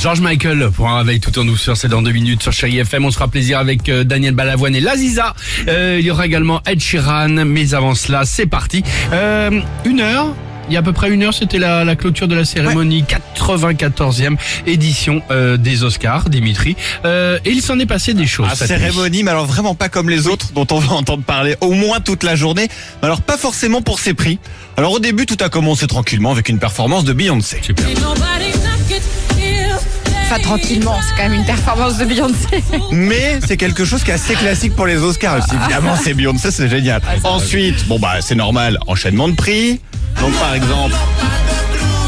George Michael pour un réveil tout en douceur, c'est dans deux minutes sur Chéri FM. On se fera plaisir avec euh, Daniel Balavoine et Laziza. Euh, il y aura également Ed Sheeran, mais avant cela, c'est parti. Euh, une heure. Il y a à peu près une heure, c'était la, la clôture de la cérémonie 94e édition euh, des Oscars, Dimitri. Euh, et il s'en est passé des choses. Ah, cette nuit. cérémonie, mais alors vraiment pas comme les autres dont on va entendre parler au moins toute la journée. Mais alors pas forcément pour ses prix. Alors au début, tout a commencé tranquillement avec une performance de Beyoncé. Super. Enfin, tranquillement, c'est quand même une performance de Beyoncé. Mais c'est quelque chose qui est assez classique pour les Oscars. Si Évidemment, c'est Beyoncé, c'est génial. Ensuite, bon bah c'est normal, enchaînement de prix. Donc par exemple,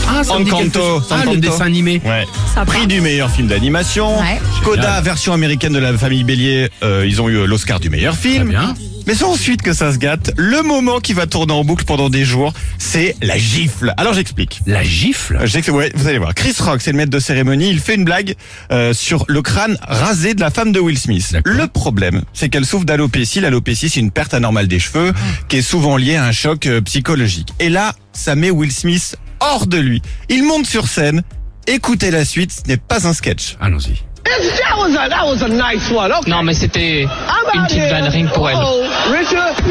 Ah, Encanto. Ah, le dessin animé. ouais, prix du meilleur film d'animation. Ouais. Coda, version américaine de la famille Bélier, euh, ils ont eu l'Oscar du meilleur Très film. bien. Mais c'est ensuite que ça se gâte. Le moment qui va tourner en boucle pendant des jours, c'est la gifle. Alors j'explique. La gifle? Ouais, vous allez voir. Chris Rock, c'est le maître de cérémonie. Il fait une blague euh, sur le crâne rasé de la femme de Will Smith. Le problème, c'est qu'elle souffre d'alopécie. L'alopécie, c'est une perte anormale des cheveux qui est souvent liée à un choc euh, psychologique. Et là, ça met Will Smith hors de lui. Il monte sur scène. Écoutez la suite, ce n'est pas un sketch. Allons-y. That was a that was a nice one. Okay. Non, mais c'était une petite que pour elle. Oh, Richard.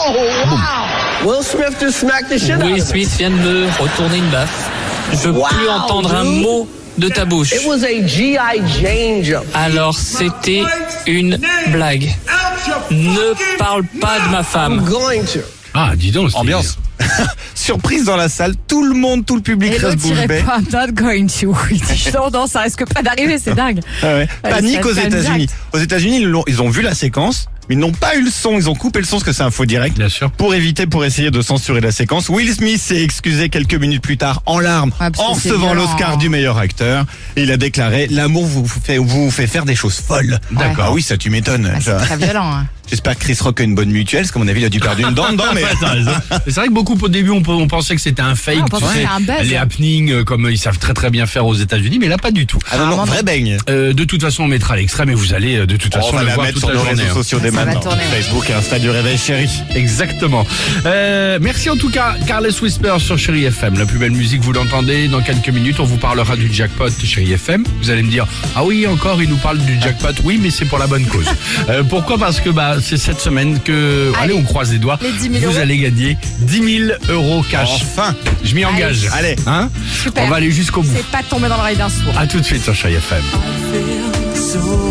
Oh, wow. Will Smith just smacked the shit out Will of me. Smith vient de me retourner une baffe. Je veux Wow, plus entendre un mot de ta bouche. It was a G.I. Jane jump. Alors c'était une blague. Ne parle pas de ma I'm femme. going to. Ah, dis donc. c'est- Ambiance. Surprise dans la salle, tout le monde, tout le public Et reste l'autre, il bouche bée. I'm not going to. Il dit, non, non, ça risque pas d'arriver, c'est dingue. Ah ouais. Ouais, Panique aux États-Unis. Aux États-Unis, ils, l'ont- ils ont vu la séquence, ils n'ont pas eu le son. Ils ont coupé le son parce que c'est un faux direct. Bien sûr. Pour éviter, pour essayer de censurer la séquence, Will Smith s'est excusé quelques minutes plus tard en larmes parce en recevant l'Oscar hein. du meilleur acteur. Et il a déclaré l'amour vous fait, vous fait faire des choses folles. D'accord. Ah oui, ça tu m'étonnes. Ah, c'est très violent. hein. J'espère que Chris Rock a une bonne mutuelle, parce qu'à mon avis, il a dû perdre une dent dedans, mais. C'est vrai que beaucoup au début on, on pensait que c'était un fake, Ah, on tu pensait que sais, c'était un buzz. les happenings euh, comme ils savent très très bien faire aux États-Unis, mais là pas du tout. Ah non, non, Ah, vrai beigne. Euh, de toute façon, on mettra l'extrait, mais vous allez euh, de toute Oh, façon on va le la voir mettre toute sur la nos journée. réseaux hein. sociaux va maintenant. tourner, ouais. Facebook et Insta du Réveil Chéri. Exactement. Euh, merci en tout cas, Carles Whisper sur Chéri FM. La plus belle musique, vous l'entendez. Dans quelques minutes, on vous parlera du jackpot Chéri FM. Vous allez me dire, ah oui, encore, il nous parle du jackpot. Oui, mais c'est pour la bonne cause. Euh, pourquoi? Parce que bah, c'est cette semaine que, allez, Allez. on croise les doigts. Les 10 000 vous euros. allez gagner 10 000 euros cash. Enfin. Je m'y engage. Allez. Hein? Super. On va aller jusqu'au bout. C'est pas tombé dans l'oreille d'un sourd. À tout de suite sur Chéri FM. feel